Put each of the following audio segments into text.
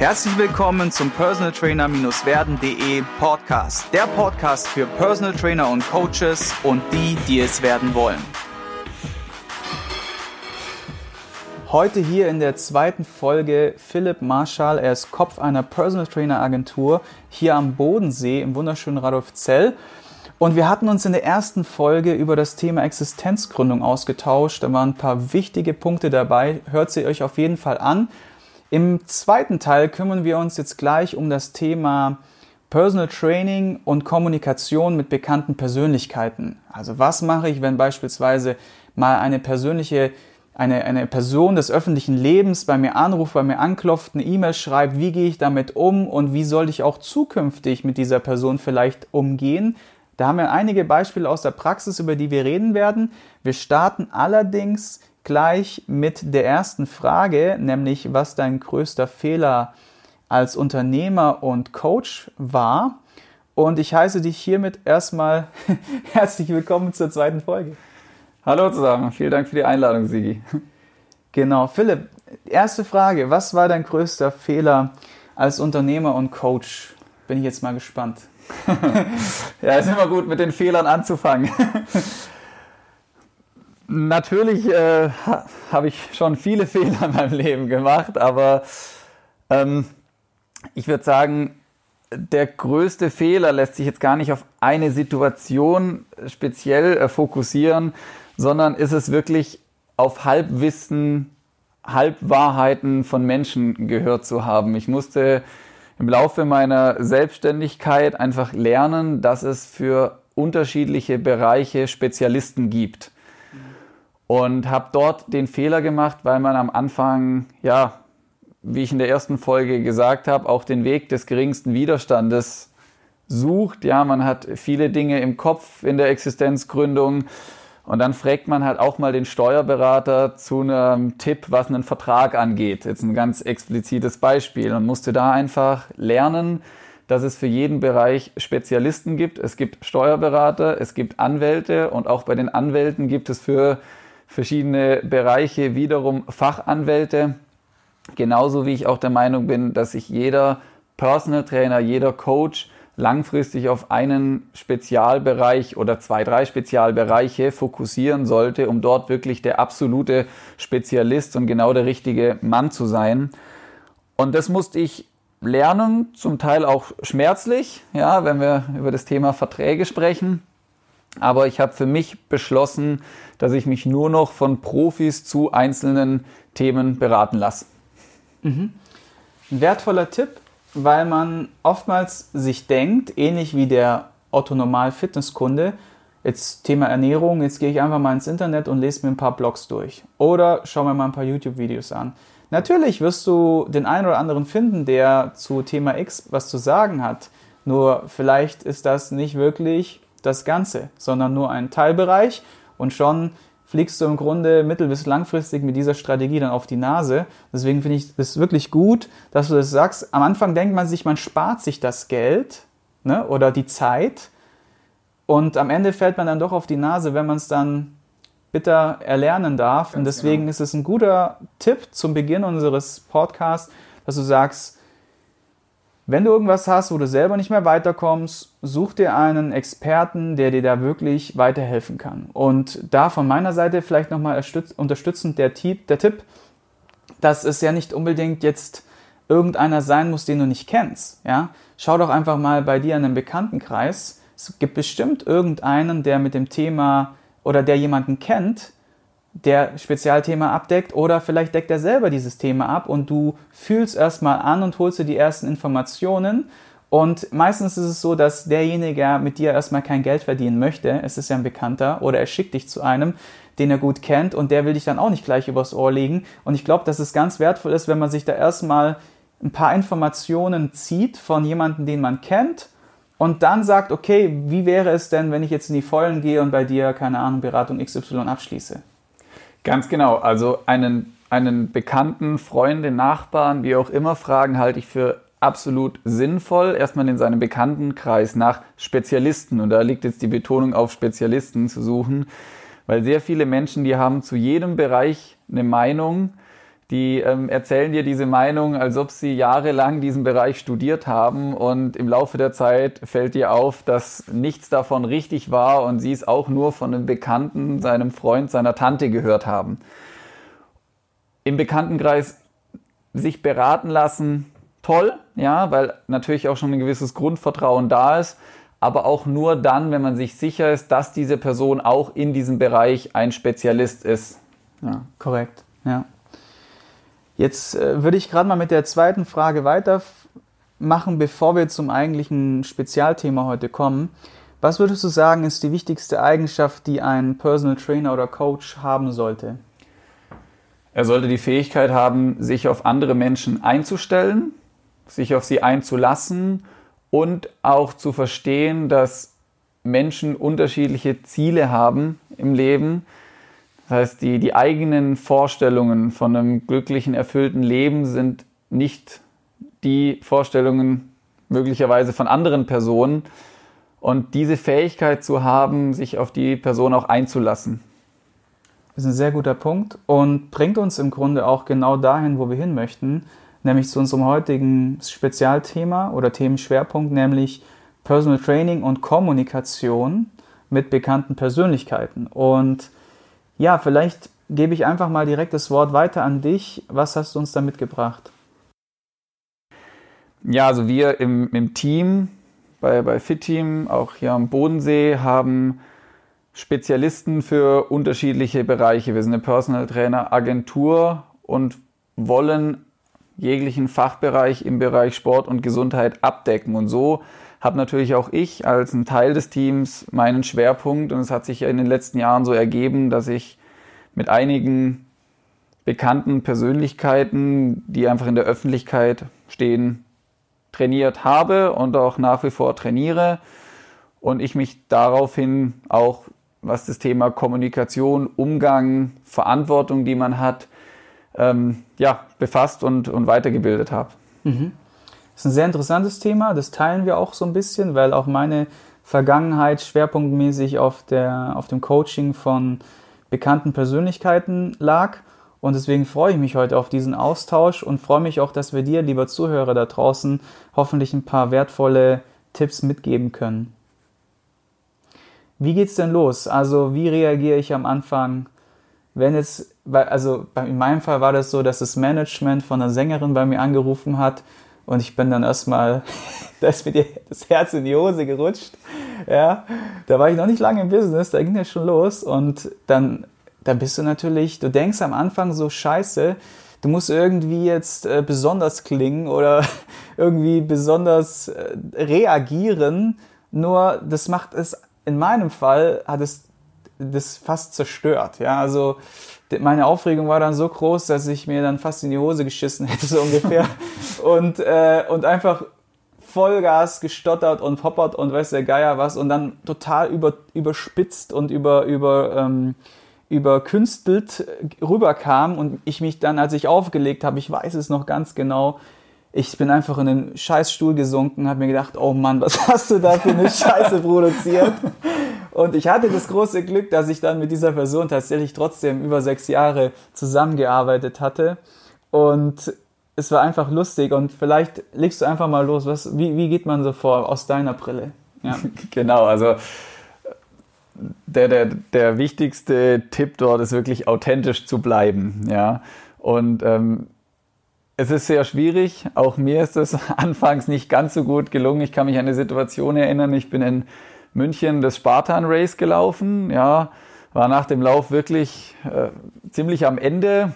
Herzlich willkommen zum Personal Trainer-werden.de Podcast. Der Podcast für Personal Trainer und Coaches und die, die es werden wollen. Heute hier in der zweiten Folge Philipp Marschall. Er ist Kopf einer Personal Trainer Agentur hier am Bodensee im wunderschönen Radolfzell. Und wir hatten uns in der ersten Folge über das Thema Existenzgründung ausgetauscht. Da waren ein paar wichtige Punkte dabei. Hört sie euch auf jeden Fall an. Im zweiten Teil kümmern wir uns jetzt gleich um das Thema Personal Training und Kommunikation mit bekannten Persönlichkeiten. Also was mache ich, wenn beispielsweise mal eine persönliche eine, eine Person des öffentlichen Lebens bei mir anruft, bei mir anklopft, eine E-Mail schreibt, wie gehe ich damit um und wie soll ich auch zukünftig mit dieser Person vielleicht umgehen. Da haben wir einige Beispiele aus der Praxis, über die wir reden werden. Wir starten allerdings gleich mit der ersten Frage, nämlich was dein größter Fehler als Unternehmer und Coach war. Und ich heiße dich hiermit erstmal herzlich willkommen zur zweiten Folge. Hallo zusammen, vielen Dank für die Einladung, Sigi. Genau, Philipp, erste Frage, was war dein größter Fehler als Unternehmer und Coach? Bin ich jetzt mal gespannt. ja, ist immer gut, mit den Fehlern anzufangen. Natürlich äh, habe ich schon viele Fehler in meinem Leben gemacht, aber ähm, ich würde sagen, der größte Fehler lässt sich jetzt gar nicht auf eine Situation speziell äh, fokussieren, sondern ist es wirklich auf Halbwissen, Halbwahrheiten von Menschen gehört zu haben. Ich musste im Laufe meiner Selbstständigkeit einfach lernen, dass es für unterschiedliche Bereiche Spezialisten gibt und habe dort den Fehler gemacht, weil man am Anfang, ja, wie ich in der ersten Folge gesagt habe, auch den Weg des geringsten Widerstandes sucht. Ja, man hat viele Dinge im Kopf in der Existenzgründung und dann fragt man halt auch mal den Steuerberater zu einem Tipp, was einen Vertrag angeht. Jetzt ein ganz explizites Beispiel. Man musste da einfach lernen, dass es für jeden Bereich Spezialisten gibt. Es gibt Steuerberater, es gibt Anwälte und auch bei den Anwälten gibt es für verschiedene Bereiche wiederum Fachanwälte. Genauso wie ich auch der Meinung bin, dass sich jeder Personal Trainer, jeder Coach langfristig auf einen Spezialbereich oder zwei, drei Spezialbereiche fokussieren sollte, um dort wirklich der absolute Spezialist und genau der richtige Mann zu sein. Und das musste ich lernen, zum Teil auch schmerzlich, ja, wenn wir über das Thema Verträge sprechen. Aber ich habe für mich beschlossen, dass ich mich nur noch von Profis zu einzelnen Themen beraten lasse. Mhm. Ein wertvoller Tipp, weil man oftmals sich denkt, ähnlich wie der Otto-Normal-Fitnesskunde, jetzt Thema Ernährung, jetzt gehe ich einfach mal ins Internet und lese mir ein paar Blogs durch. Oder schau mir mal ein paar YouTube-Videos an. Natürlich wirst du den einen oder anderen finden, der zu Thema X was zu sagen hat. Nur vielleicht ist das nicht wirklich das Ganze, sondern nur ein Teilbereich und schon fliegst du im Grunde mittel- bis langfristig mit dieser Strategie dann auf die Nase. Deswegen finde ich es wirklich gut, dass du das sagst. Am Anfang denkt man sich, man spart sich das Geld ne, oder die Zeit und am Ende fällt man dann doch auf die Nase, wenn man es dann bitter erlernen darf. Ganz und deswegen genau. ist es ein guter Tipp zum Beginn unseres Podcasts, dass du sagst, wenn du irgendwas hast, wo du selber nicht mehr weiterkommst, such dir einen Experten, der dir da wirklich weiterhelfen kann. Und da von meiner Seite vielleicht nochmal unterstützend der Tipp, der Tipp, dass es ja nicht unbedingt jetzt irgendeiner sein muss, den du nicht kennst. Ja? Schau doch einfach mal bei dir in einem Bekanntenkreis. Es gibt bestimmt irgendeinen, der mit dem Thema oder der jemanden kennt, der Spezialthema abdeckt oder vielleicht deckt er selber dieses Thema ab und du fühlst erstmal an und holst dir die ersten Informationen. Und meistens ist es so, dass derjenige mit dir erstmal kein Geld verdienen möchte. Es ist ja ein Bekannter oder er schickt dich zu einem, den er gut kennt und der will dich dann auch nicht gleich übers Ohr legen. Und ich glaube, dass es ganz wertvoll ist, wenn man sich da erstmal ein paar Informationen zieht von jemandem, den man kennt und dann sagt, okay, wie wäre es denn, wenn ich jetzt in die Vollen gehe und bei dir, keine Ahnung, Beratung XY abschließe? Ganz genau. Also einen, einen Bekannten, Freunde, Nachbarn, wie auch immer, fragen halte ich für absolut sinnvoll, erstmal in seinem Bekanntenkreis nach Spezialisten. Und da liegt jetzt die Betonung auf Spezialisten zu suchen, weil sehr viele Menschen, die haben zu jedem Bereich eine Meinung, die ähm, erzählen dir diese Meinung, als ob sie jahrelang diesen Bereich studiert haben und im Laufe der Zeit fällt dir auf, dass nichts davon richtig war und sie es auch nur von einem Bekannten, seinem Freund, seiner Tante gehört haben. Im Bekanntenkreis sich beraten lassen, toll, ja, weil natürlich auch schon ein gewisses Grundvertrauen da ist, aber auch nur dann, wenn man sich sicher ist, dass diese Person auch in diesem Bereich ein Spezialist ist. Ja. Korrekt, ja. Jetzt äh, würde ich gerade mal mit der zweiten Frage weitermachen, bevor wir zum eigentlichen Spezialthema heute kommen. Was würdest du sagen, ist die wichtigste Eigenschaft, die ein Personal Trainer oder Coach haben sollte? Er sollte die Fähigkeit haben, sich auf andere Menschen einzustellen, sich auf sie einzulassen und auch zu verstehen, dass Menschen unterschiedliche Ziele haben im Leben, das heißt, die, die eigenen Vorstellungen von einem glücklichen, erfüllten Leben sind nicht die Vorstellungen möglicherweise von anderen Personen. Und diese Fähigkeit zu haben, sich auf die Person auch einzulassen. Das ist ein sehr guter Punkt und bringt uns im Grunde auch genau dahin, wo wir hin möchten, nämlich zu unserem heutigen Spezialthema oder Themenschwerpunkt, nämlich Personal Training und Kommunikation mit bekannten Persönlichkeiten. Und ja, vielleicht gebe ich einfach mal direkt das Wort weiter an dich. Was hast du uns da mitgebracht? Ja, also wir im, im Team, bei, bei FitTeam, auch hier am Bodensee, haben Spezialisten für unterschiedliche Bereiche. Wir sind eine Personal Trainer Agentur und wollen jeglichen Fachbereich im Bereich Sport und Gesundheit abdecken. Und so habe natürlich auch ich als ein Teil des Teams meinen Schwerpunkt und es hat sich ja in den letzten Jahren so ergeben, dass ich mit einigen bekannten Persönlichkeiten, die einfach in der Öffentlichkeit stehen, trainiert habe und auch nach wie vor trainiere und ich mich daraufhin auch, was das Thema Kommunikation, Umgang, Verantwortung, die man hat, ähm, ja, befasst und, und weitergebildet habe. Mhm. Das ist ein sehr interessantes Thema, das teilen wir auch so ein bisschen, weil auch meine Vergangenheit schwerpunktmäßig auf, der, auf dem Coaching von bekannten Persönlichkeiten lag. Und deswegen freue ich mich heute auf diesen Austausch und freue mich auch, dass wir dir, lieber Zuhörer da draußen, hoffentlich ein paar wertvolle Tipps mitgeben können. Wie geht's denn los? Also, wie reagiere ich am Anfang, wenn es, also in meinem Fall war das so, dass das Management von einer Sängerin bei mir angerufen hat und ich bin dann erstmal, da ist mir das Herz in die Hose gerutscht. Ja, da war ich noch nicht lange im Business, da ging das schon los. Und dann, dann bist du natürlich, du denkst am Anfang so scheiße, du musst irgendwie jetzt äh, besonders klingen oder irgendwie besonders äh, reagieren. Nur das macht es, in meinem Fall hat es das fast zerstört. Ja, also meine Aufregung war dann so groß, dass ich mir dann fast in die Hose geschissen hätte, so ungefähr. und, äh, und einfach Vollgas gestottert und hoppert und weiß der Geier was und dann total über, überspitzt und über, über, ähm, überkünstelt rüberkam und ich mich dann, als ich aufgelegt habe, ich weiß es noch ganz genau, ich bin einfach in den Scheißstuhl gesunken, habe mir gedacht, oh Mann, was hast du da für eine Scheiße produziert? Und ich hatte das große Glück, dass ich dann mit dieser Person tatsächlich trotzdem über sechs Jahre zusammengearbeitet hatte. Und es war einfach lustig. Und vielleicht legst du einfach mal los. Was, wie, wie geht man so vor aus deiner Brille? Ja. genau, also der, der, der wichtigste Tipp dort ist wirklich authentisch zu bleiben. Ja. Und ähm, es ist sehr schwierig. Auch mir ist es anfangs nicht ganz so gut gelungen. Ich kann mich an eine Situation erinnern. Ich bin in München das Spartan Race gelaufen. Ja, war nach dem Lauf wirklich äh, ziemlich am Ende.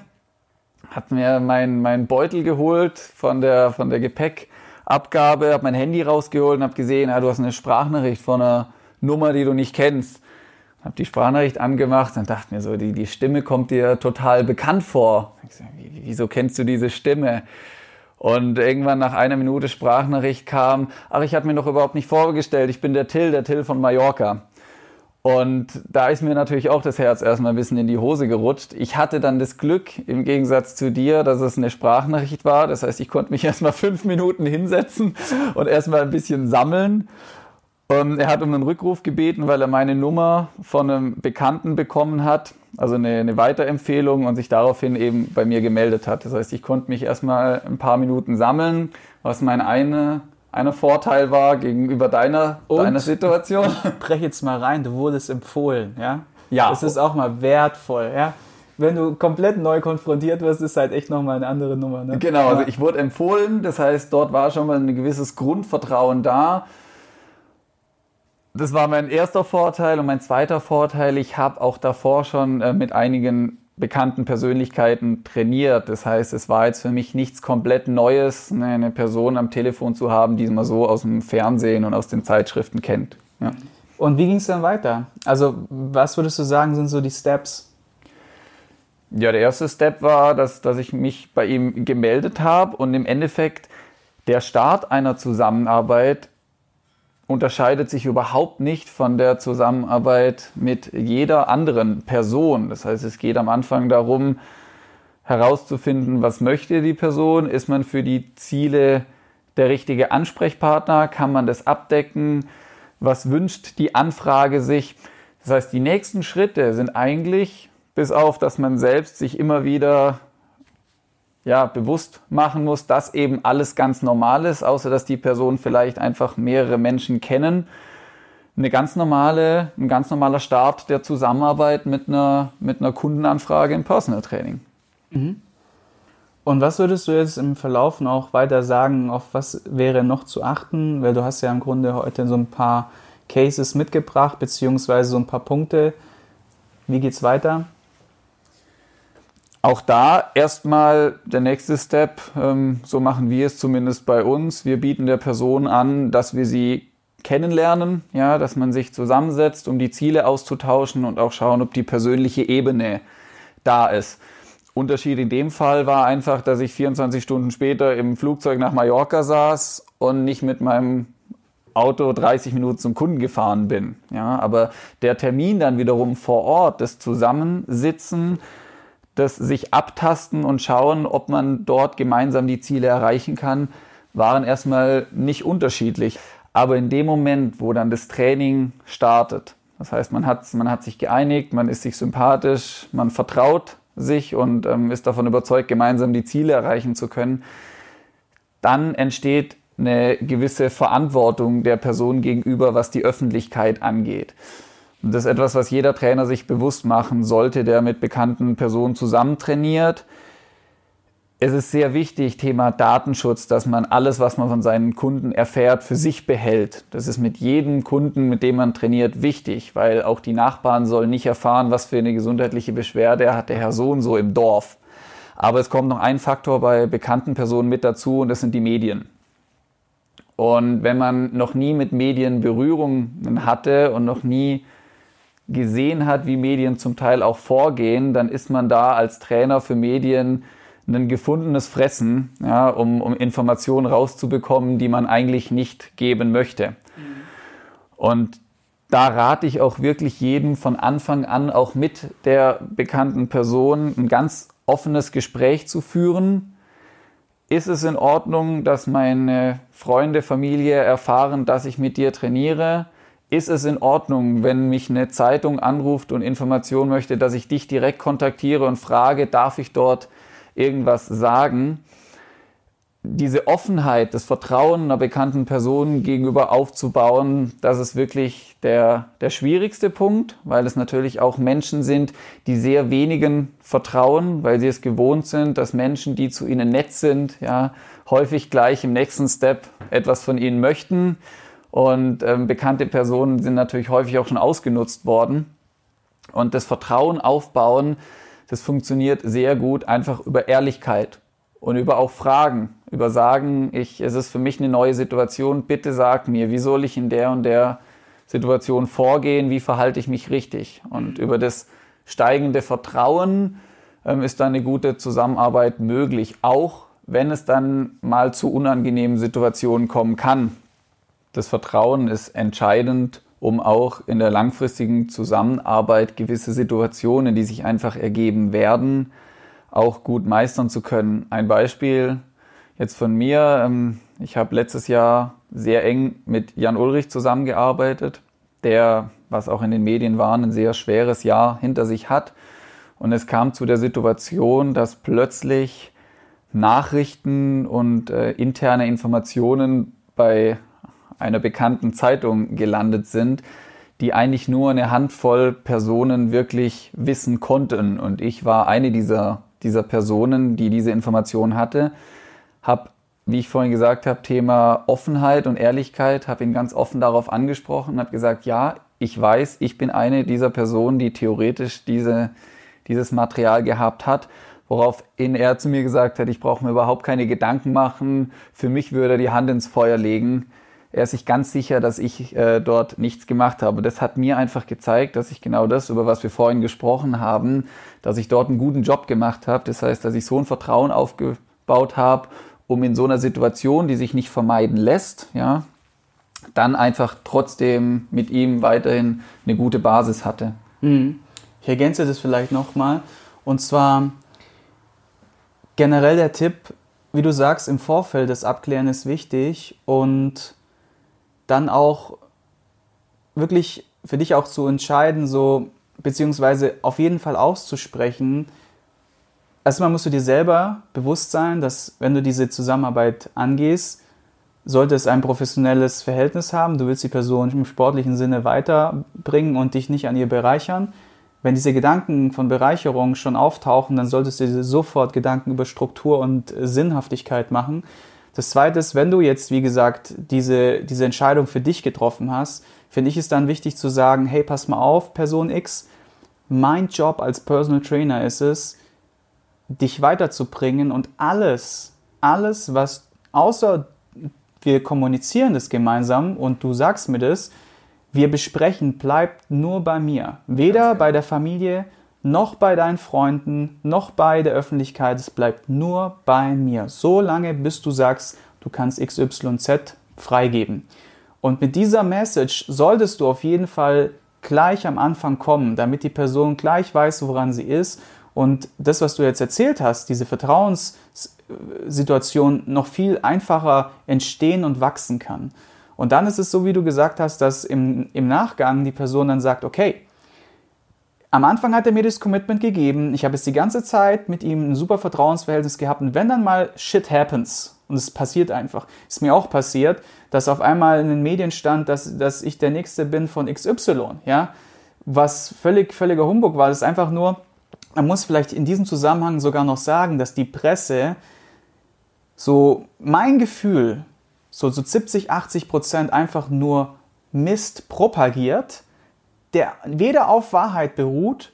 Hat mir mein, mein Beutel geholt von der, von der Gepäckabgabe, habe mein Handy rausgeholt und habe gesehen, ja, du hast eine Sprachnachricht von einer Nummer, die du nicht kennst. Habe die Sprachnachricht angemacht und dachte mir so, die, die Stimme kommt dir total bekannt vor. So, wieso kennst du diese Stimme? Und irgendwann nach einer Minute Sprachnachricht kam, ach, ich hatte mir noch überhaupt nicht vorgestellt, ich bin der Till, der Till von Mallorca. Und da ist mir natürlich auch das Herz erstmal ein bisschen in die Hose gerutscht. Ich hatte dann das Glück, im Gegensatz zu dir, dass es eine Sprachnachricht war. Das heißt, ich konnte mich erstmal fünf Minuten hinsetzen und erstmal ein bisschen sammeln. Ähm, er hat um einen Rückruf gebeten, weil er meine Nummer von einem Bekannten bekommen hat, also eine, eine Weiterempfehlung und sich daraufhin eben bei mir gemeldet hat. Das heißt, ich konnte mich erstmal ein paar Minuten sammeln, was mein eine, einer Vorteil war gegenüber deiner, deiner Situation. Brech jetzt mal rein, du wurdest empfohlen, ja? Ja. Das ist auch mal wertvoll, ja? Wenn du komplett neu konfrontiert wirst, ist halt echt nochmal eine andere Nummer. Ne? Genau, also ich wurde empfohlen, das heißt, dort war schon mal ein gewisses Grundvertrauen da das war mein erster Vorteil und mein zweiter Vorteil, ich habe auch davor schon äh, mit einigen bekannten Persönlichkeiten trainiert. Das heißt, es war jetzt für mich nichts komplett Neues, ne, eine Person am Telefon zu haben, die man so aus dem Fernsehen und aus den Zeitschriften kennt. Ja. Und wie ging es dann weiter? Also, was würdest du sagen, sind so die Steps? Ja, der erste Step war, dass, dass ich mich bei ihm gemeldet habe und im Endeffekt der Start einer Zusammenarbeit unterscheidet sich überhaupt nicht von der Zusammenarbeit mit jeder anderen Person. Das heißt, es geht am Anfang darum, herauszufinden, was möchte die Person, ist man für die Ziele der richtige Ansprechpartner, kann man das abdecken, was wünscht die Anfrage sich. Das heißt, die nächsten Schritte sind eigentlich, bis auf, dass man selbst sich immer wieder ja, bewusst machen muss, dass eben alles ganz normal ist, außer dass die Person vielleicht einfach mehrere Menschen kennen. Eine ganz normale, ein ganz normaler Start der Zusammenarbeit mit einer, mit einer Kundenanfrage im Personal Training. Mhm. Und was würdest du jetzt im Verlauf noch weiter sagen, auf was wäre noch zu achten? Weil du hast ja im Grunde heute so ein paar Cases mitgebracht, beziehungsweise so ein paar Punkte. Wie geht's weiter? Auch da erstmal der nächste Step, ähm, so machen wir es zumindest bei uns. Wir bieten der Person an, dass wir sie kennenlernen, ja, dass man sich zusammensetzt, um die Ziele auszutauschen und auch schauen, ob die persönliche Ebene da ist. Unterschied in dem Fall war einfach, dass ich 24 Stunden später im Flugzeug nach Mallorca saß und nicht mit meinem Auto 30 Minuten zum Kunden gefahren bin. Ja, aber der Termin dann wiederum vor Ort, das Zusammensitzen, das sich abtasten und schauen, ob man dort gemeinsam die Ziele erreichen kann, waren erstmal nicht unterschiedlich. Aber in dem Moment, wo dann das Training startet, das heißt, man hat, man hat sich geeinigt, man ist sich sympathisch, man vertraut sich und ähm, ist davon überzeugt, gemeinsam die Ziele erreichen zu können, dann entsteht eine gewisse Verantwortung der Person gegenüber, was die Öffentlichkeit angeht. Das ist etwas, was jeder Trainer sich bewusst machen sollte, der mit bekannten Personen zusammen trainiert. Es ist sehr wichtig, Thema Datenschutz, dass man alles, was man von seinen Kunden erfährt, für sich behält. Das ist mit jedem Kunden, mit dem man trainiert, wichtig, weil auch die Nachbarn sollen nicht erfahren, was für eine gesundheitliche Beschwerde hat der Herr so und so im Dorf. Aber es kommt noch ein Faktor bei bekannten Personen mit dazu und das sind die Medien. Und wenn man noch nie mit Medien Berührungen hatte und noch nie gesehen hat, wie Medien zum Teil auch vorgehen, dann ist man da als Trainer für Medien ein gefundenes Fressen, ja, um, um Informationen rauszubekommen, die man eigentlich nicht geben möchte. Und da rate ich auch wirklich jedem von Anfang an auch mit der bekannten Person ein ganz offenes Gespräch zu führen. Ist es in Ordnung, dass meine Freunde, Familie erfahren, dass ich mit dir trainiere? Ist es in Ordnung, wenn mich eine Zeitung anruft und Information möchte, dass ich dich direkt kontaktiere und frage, darf ich dort irgendwas sagen? Diese Offenheit, das Vertrauen einer bekannten Person gegenüber aufzubauen, das ist wirklich der, der schwierigste Punkt, weil es natürlich auch Menschen sind, die sehr wenigen vertrauen, weil sie es gewohnt sind, dass Menschen, die zu ihnen nett sind, ja, häufig gleich im nächsten Step etwas von ihnen möchten und ähm, bekannte Personen sind natürlich häufig auch schon ausgenutzt worden. Und das Vertrauen aufbauen, das funktioniert sehr gut einfach über Ehrlichkeit und über auch Fragen, über sagen, ich, es ist für mich eine neue Situation, bitte sag mir, wie soll ich in der und der Situation vorgehen, wie verhalte ich mich richtig? Und über das steigende Vertrauen ähm, ist dann eine gute Zusammenarbeit möglich, auch wenn es dann mal zu unangenehmen Situationen kommen kann. Das Vertrauen ist entscheidend, um auch in der langfristigen Zusammenarbeit gewisse Situationen, die sich einfach ergeben werden, auch gut meistern zu können. Ein Beispiel jetzt von mir. Ähm, ich habe letztes Jahr sehr eng mit Jan Ulrich zusammengearbeitet, der, was auch in den Medien war, ein sehr schweres Jahr hinter sich hat. Und es kam zu der Situation, dass plötzlich Nachrichten und äh, interne Informationen bei einer bekannten Zeitung gelandet sind, die eigentlich nur eine Handvoll Personen wirklich wissen konnten. Und ich war eine dieser, dieser Personen, die diese Information hatte, habe, wie ich vorhin gesagt habe, Thema Offenheit und Ehrlichkeit, habe ihn ganz offen darauf angesprochen und habe gesagt, ja, ich weiß, ich bin eine dieser Personen, die theoretisch diese, dieses Material gehabt hat, woraufhin er zu mir gesagt hat, ich brauche mir überhaupt keine Gedanken machen, für mich würde er die Hand ins Feuer legen, er ist sich ganz sicher, dass ich äh, dort nichts gemacht habe. Das hat mir einfach gezeigt, dass ich genau das, über was wir vorhin gesprochen haben, dass ich dort einen guten Job gemacht habe. Das heißt, dass ich so ein Vertrauen aufgebaut habe, um in so einer Situation, die sich nicht vermeiden lässt, ja, dann einfach trotzdem mit ihm weiterhin eine gute Basis hatte. Mhm. Ich ergänze das vielleicht nochmal. Und zwar generell der Tipp, wie du sagst, im Vorfeld das Abklären ist wichtig und dann auch wirklich für dich auch zu entscheiden, so beziehungsweise auf jeden Fall auszusprechen. Erstmal musst du dir selber bewusst sein, dass wenn du diese Zusammenarbeit angehst, sollte es ein professionelles Verhältnis haben. Du willst die Person im sportlichen Sinne weiterbringen und dich nicht an ihr bereichern. Wenn diese Gedanken von Bereicherung schon auftauchen, dann solltest du dir sofort Gedanken über Struktur und Sinnhaftigkeit machen. Das Zweite ist, wenn du jetzt, wie gesagt, diese, diese Entscheidung für dich getroffen hast, finde ich es dann wichtig zu sagen, hey, pass mal auf, Person X, mein Job als Personal Trainer ist es, dich weiterzubringen und alles, alles, was außer wir kommunizieren das gemeinsam und du sagst mir das, wir besprechen, bleibt nur bei mir. Weder genau. bei der Familie noch bei deinen Freunden, noch bei der Öffentlichkeit. Es bleibt nur bei mir. So lange, bis du sagst, du kannst XYZ freigeben. Und mit dieser Message solltest du auf jeden Fall gleich am Anfang kommen, damit die Person gleich weiß, woran sie ist und das, was du jetzt erzählt hast, diese Vertrauenssituation noch viel einfacher entstehen und wachsen kann. Und dann ist es so, wie du gesagt hast, dass im, im Nachgang die Person dann sagt, okay, am Anfang hat er mir das Commitment gegeben. Ich habe es die ganze Zeit mit ihm ein super Vertrauensverhältnis gehabt. Und wenn dann mal Shit happens, und es passiert einfach, ist mir auch passiert, dass auf einmal in den Medien stand, dass, dass ich der Nächste bin von XY, ja, was völlig, völliger Humbug war. Das ist einfach nur, man muss vielleicht in diesem Zusammenhang sogar noch sagen, dass die Presse so mein Gefühl, so, so 70, 80 Prozent einfach nur Mist propagiert, der weder auf Wahrheit beruht,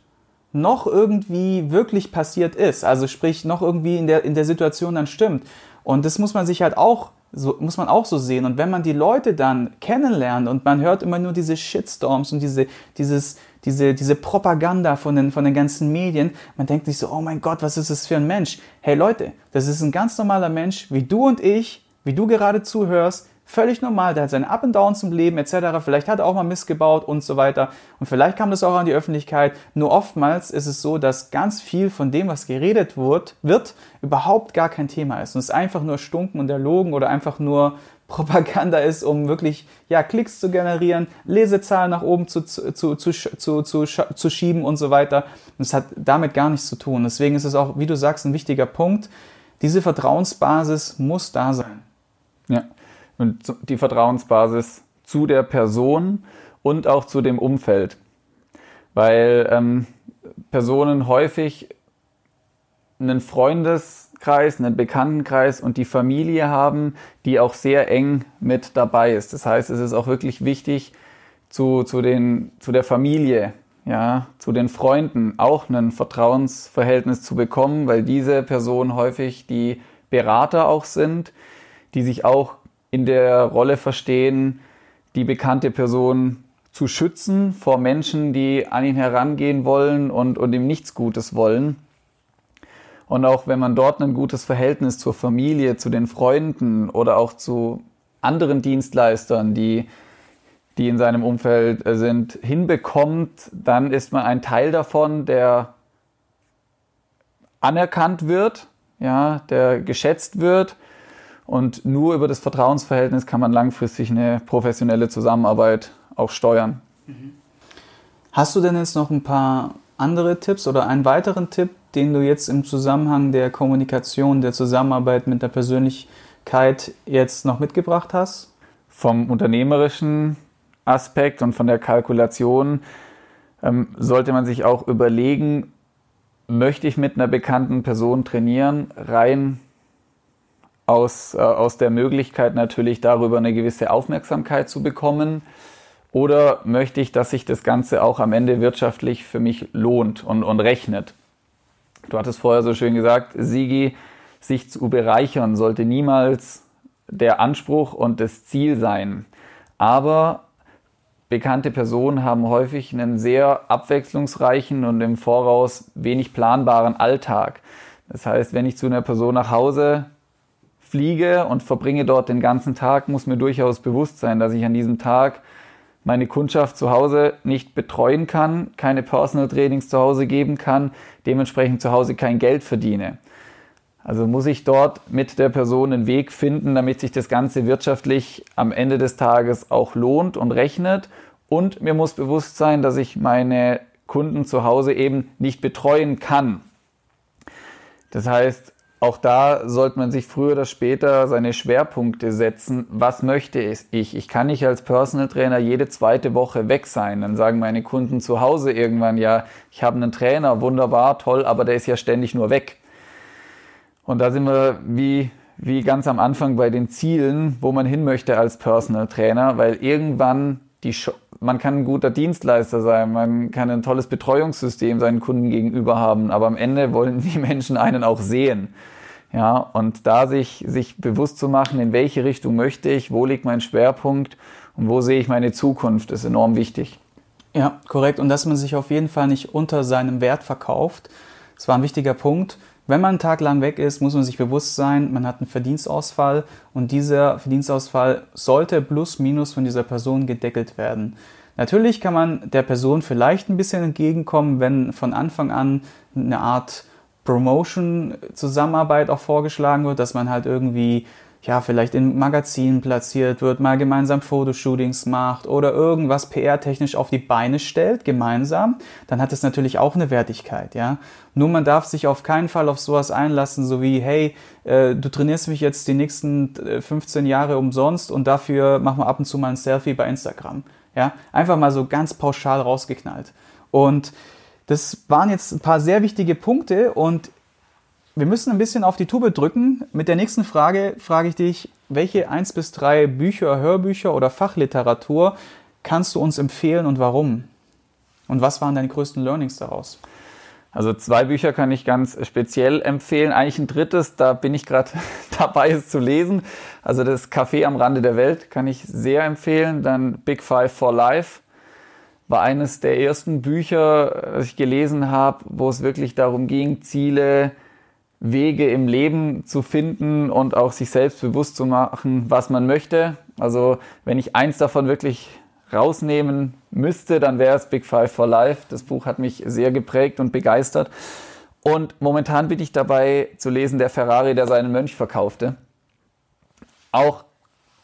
noch irgendwie wirklich passiert ist. Also sprich, noch irgendwie in der, in der Situation dann stimmt. Und das muss man sich halt auch so, muss man auch so sehen. Und wenn man die Leute dann kennenlernt und man hört immer nur diese Shitstorms und diese, dieses, diese, diese Propaganda von den, von den ganzen Medien, man denkt sich so, oh mein Gott, was ist das für ein Mensch? Hey Leute, das ist ein ganz normaler Mensch, wie du und ich, wie du gerade zuhörst, Völlig normal, der hat seine Up and Downs im Leben etc. Vielleicht hat er auch mal missgebaut und so weiter. Und vielleicht kam das auch an die Öffentlichkeit. Nur oftmals ist es so, dass ganz viel von dem, was geredet wird, wird überhaupt gar kein Thema ist. Und es einfach nur stunken und erlogen oder einfach nur Propaganda ist, um wirklich ja, Klicks zu generieren, Lesezahlen nach oben zu, zu, zu, zu, zu, zu schieben und so weiter. Und es hat damit gar nichts zu tun. Deswegen ist es auch, wie du sagst, ein wichtiger Punkt. Diese Vertrauensbasis muss da sein. Ja und die Vertrauensbasis zu der Person und auch zu dem Umfeld. Weil ähm, Personen häufig einen Freundeskreis, einen Bekanntenkreis und die Familie haben, die auch sehr eng mit dabei ist. Das heißt, es ist auch wirklich wichtig, zu, zu, den, zu der Familie, ja, zu den Freunden auch ein Vertrauensverhältnis zu bekommen, weil diese Personen häufig die Berater auch sind, die sich auch in der Rolle verstehen, die bekannte Person zu schützen vor Menschen, die an ihn herangehen wollen und, und ihm nichts Gutes wollen. Und auch wenn man dort ein gutes Verhältnis zur Familie, zu den Freunden oder auch zu anderen Dienstleistern, die, die in seinem Umfeld sind, hinbekommt, dann ist man ein Teil davon, der anerkannt wird, ja, der geschätzt wird Und nur über das Vertrauensverhältnis kann man langfristig eine professionelle Zusammenarbeit auch steuern. Hast du denn jetzt noch ein paar andere Tipps oder einen weiteren Tipp, den du jetzt im Zusammenhang der Kommunikation, der Zusammenarbeit mit der Persönlichkeit jetzt noch mitgebracht hast? Vom unternehmerischen Aspekt und von der Kalkulation ähm, sollte man sich auch überlegen, möchte ich mit einer bekannten Person trainieren, rein aus, äh, aus der Möglichkeit natürlich darüber eine gewisse Aufmerksamkeit zu bekommen. Oder möchte ich, dass sich das Ganze auch am Ende wirtschaftlich für mich lohnt und, und rechnet? Du hattest vorher so schön gesagt, Sigi, sich zu bereichern sollte niemals der Anspruch und das Ziel sein. Aber bekannte Personen haben häufig einen sehr abwechslungsreichen und im Voraus wenig planbaren Alltag. Das heißt, wenn ich zu einer Person nach Hause fliege und verbringe dort den ganzen Tag, muss mir durchaus bewusst sein, dass ich an diesem Tag meine Kundschaft zu Hause nicht betreuen kann, keine Personal Trainings zu Hause geben kann, dementsprechend zu Hause kein Geld verdiene. Also muss ich dort mit der Person einen Weg finden, damit sich das Ganze wirtschaftlich am Ende des Tages auch lohnt und rechnet. Und mir muss bewusst sein, dass ich meine Kunden zu Hause eben nicht betreuen kann. Das heißt, auch da sollte man sich früher oder später seine Schwerpunkte setzen. Was möchte ich? Ich kann nicht als Personal Trainer jede zweite Woche weg sein. Dann sagen meine Kunden zu Hause irgendwann, ja, ich habe einen Trainer, wunderbar, toll, aber der ist ja ständig nur weg. Und da sind wir wie, wie ganz am Anfang bei den Zielen, wo man hin möchte als Personal Trainer, weil irgendwann die, man kann ein guter Dienstleister sein, man kann ein tolles Betreuungssystem seinen Kunden gegenüber haben, aber am Ende wollen die Menschen einen auch sehen. Ja, und da sich, sich bewusst zu machen, in welche Richtung möchte ich, wo liegt mein Schwerpunkt und wo sehe ich meine Zukunft, ist enorm wichtig. Ja, korrekt. Und dass man sich auf jeden Fall nicht unter seinem Wert verkauft. Das war ein wichtiger Punkt. Wenn man einen Tag lang weg ist, muss man sich bewusst sein, man hat einen Verdienstausfall und dieser Verdienstausfall sollte plus minus von dieser Person gedeckelt werden. Natürlich kann man der Person vielleicht ein bisschen entgegenkommen, wenn von Anfang an eine Art Promotion-Zusammenarbeit auch vorgeschlagen wird, dass man halt irgendwie ja, vielleicht in Magazinen platziert wird, mal gemeinsam Fotoshootings macht oder irgendwas PR-technisch auf die Beine stellt, gemeinsam, dann hat es natürlich auch eine Wertigkeit, ja. Nur man darf sich auf keinen Fall auf sowas einlassen, so wie, hey, äh, du trainierst mich jetzt die nächsten 15 äh, Jahre umsonst und dafür machen wir ab und zu mal ein Selfie bei Instagram, ja. Einfach mal so ganz pauschal rausgeknallt. Und das waren jetzt ein paar sehr wichtige Punkte und wir müssen ein bisschen auf die Tube drücken. Mit der nächsten Frage frage ich dich, welche eins bis drei Bücher, Hörbücher oder Fachliteratur kannst du uns empfehlen und warum? Und was waren deine größten Learnings daraus? Also zwei Bücher kann ich ganz speziell empfehlen. Eigentlich ein drittes, da bin ich gerade dabei, es zu lesen. Also das Café am Rande der Welt kann ich sehr empfehlen. Dann Big Five for Life war eines der ersten Bücher, das ich gelesen habe, wo es wirklich darum ging, Ziele, Wege im Leben zu finden und auch sich selbst bewusst zu machen, was man möchte. Also wenn ich eins davon wirklich rausnehmen müsste, dann wäre es Big Five for Life. Das Buch hat mich sehr geprägt und begeistert. Und momentan bin ich dabei zu lesen Der Ferrari, der seinen Mönch verkaufte. Auch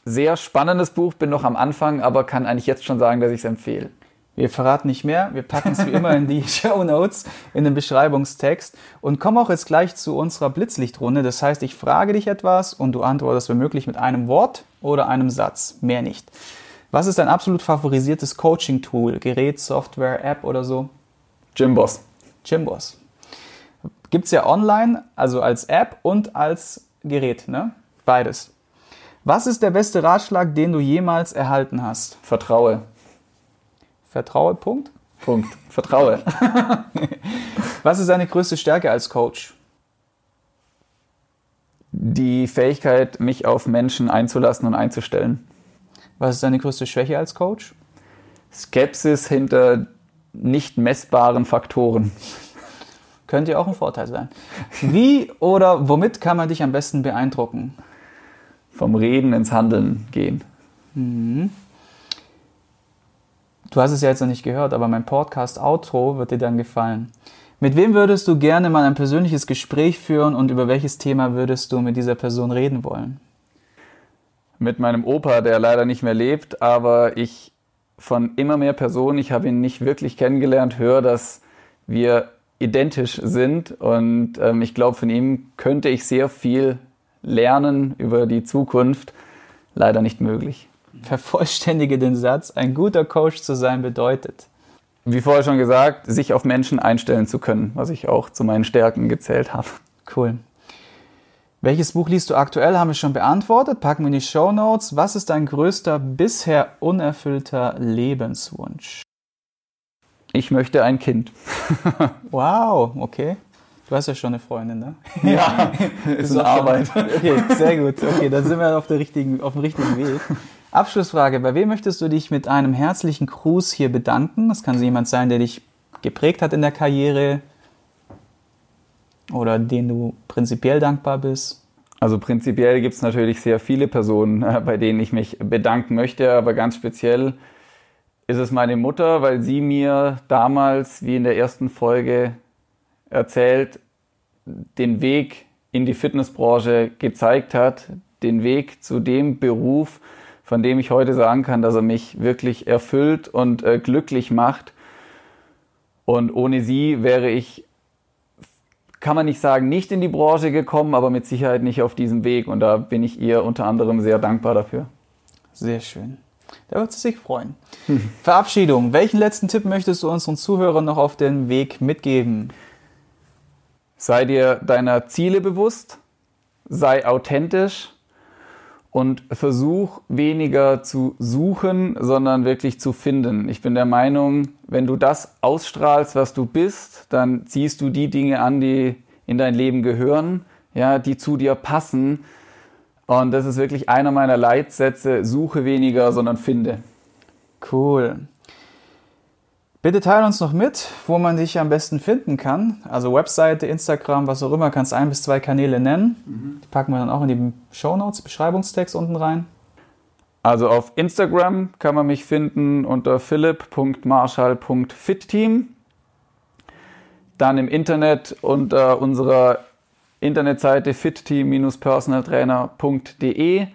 sehr spannendes Buch, bin noch am Anfang, aber kann eigentlich jetzt schon sagen, dass ich es empfehle. Wir verraten nicht mehr. Wir packen es wie immer in die Show Notes, in den Beschreibungstext und kommen auch jetzt gleich zu unserer Blitzlichtrunde. Das heißt, ich frage dich etwas und du antwortest womöglich mit einem Wort oder einem Satz. Mehr nicht. Was ist dein absolut favorisiertes Coaching-Tool? Gerät, Software, App oder so? Gymboss. Gymboss. Gibt es ja online, also als App und als Gerät, ne? Beides. Was ist der beste Ratschlag, den du jemals erhalten hast? Vertraue. Vertraue, Punkt. Punkt. Vertraue. Was ist deine größte Stärke als Coach? Die Fähigkeit, mich auf Menschen einzulassen und einzustellen. Was ist deine größte Schwäche als Coach? Skepsis hinter nicht messbaren Faktoren. Könnte ja auch ein Vorteil sein. Wie oder womit kann man dich am besten beeindrucken? Vom Reden ins Handeln gehen. Mhm. Du hast es ja jetzt noch nicht gehört, aber mein Podcast-Outro wird dir dann gefallen. Mit wem würdest du gerne mal ein persönliches Gespräch führen und über welches Thema würdest du mit dieser Person reden wollen? mit meinem Opa, der leider nicht mehr lebt, aber ich von immer mehr Personen, ich habe ihn nicht wirklich kennengelernt, höre, dass wir identisch sind und ähm, ich glaube, von ihm könnte ich sehr viel lernen über die Zukunft. Leider nicht möglich. Vervollständige den Satz, ein guter Coach zu sein bedeutet. Wie vorher schon gesagt, sich auf Menschen einstellen zu können, was ich auch zu meinen Stärken gezählt habe. Cool. Welches Buch liest du aktuell? Haben wir schon beantwortet. Packen wir in die Show Notes. Was ist dein größter bisher unerfüllter Lebenswunsch? Ich möchte ein Kind. wow, okay. Du hast ja schon eine Freundin, ne? Ja, ist eine Arbeit. Okay, sehr gut. Okay, dann sind wir auf, der richtigen, auf dem richtigen Weg. Abschlussfrage. Bei wem möchtest du dich mit einem herzlichen Gruß hier bedanken? Das kann jemand sein, der dich geprägt hat in der Karriere, oder den du prinzipiell dankbar bist? Also prinzipiell gibt es natürlich sehr viele Personen, bei denen ich mich bedanken möchte, aber ganz speziell ist es meine Mutter, weil sie mir damals, wie in der ersten Folge erzählt, den Weg in die Fitnessbranche gezeigt hat, den Weg zu dem Beruf, von dem ich heute sagen kann, dass er mich wirklich erfüllt und äh, glücklich macht. Und ohne sie wäre ich kann man nicht sagen, nicht in die Branche gekommen, aber mit Sicherheit nicht auf diesem Weg. Und da bin ich ihr unter anderem sehr dankbar dafür. Sehr schön. Da wird sie sich freuen. Hm. Verabschiedung. Welchen letzten Tipp möchtest du unseren Zuhörern noch auf den Weg mitgeben? Sei dir deiner Ziele bewusst, sei authentisch und versuch weniger zu suchen, sondern wirklich zu finden. Ich bin der Meinung, wenn du das ausstrahlst, was du bist, dann ziehst du die Dinge an, die in dein Leben gehören, ja, die zu dir passen. Und das ist wirklich einer meiner Leitsätze, suche weniger, sondern finde. Cool. Bitte teile uns noch mit, wo man dich am besten finden kann. Also Webseite, Instagram, was auch immer, kannst ein bis zwei Kanäle nennen. Mhm. Die packen wir dann auch in die Show Notes, Beschreibungstext unten rein. Also auf Instagram kann man mich finden unter philipp.marschall.fitteam. Dann im Internet unter unserer Internetseite fitteam-personaltrainer.de,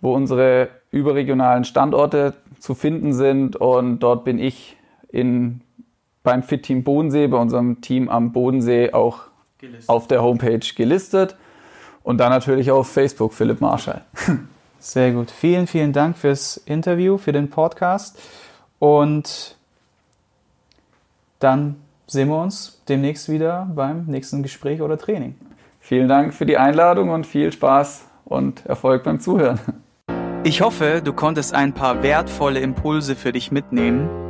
wo unsere überregionalen Standorte zu finden sind. Und dort bin ich in, beim Fit Team Bodensee, bei unserem Team am Bodensee auch gelistet. auf der Homepage gelistet und dann natürlich auf Facebook Philipp Marschall. Sehr gut. Vielen, vielen Dank fürs Interview, für den Podcast und dann sehen wir uns demnächst wieder beim nächsten Gespräch oder Training. Vielen Dank für die Einladung und viel Spaß und Erfolg beim Zuhören. Ich hoffe, du konntest ein paar wertvolle Impulse für dich mitnehmen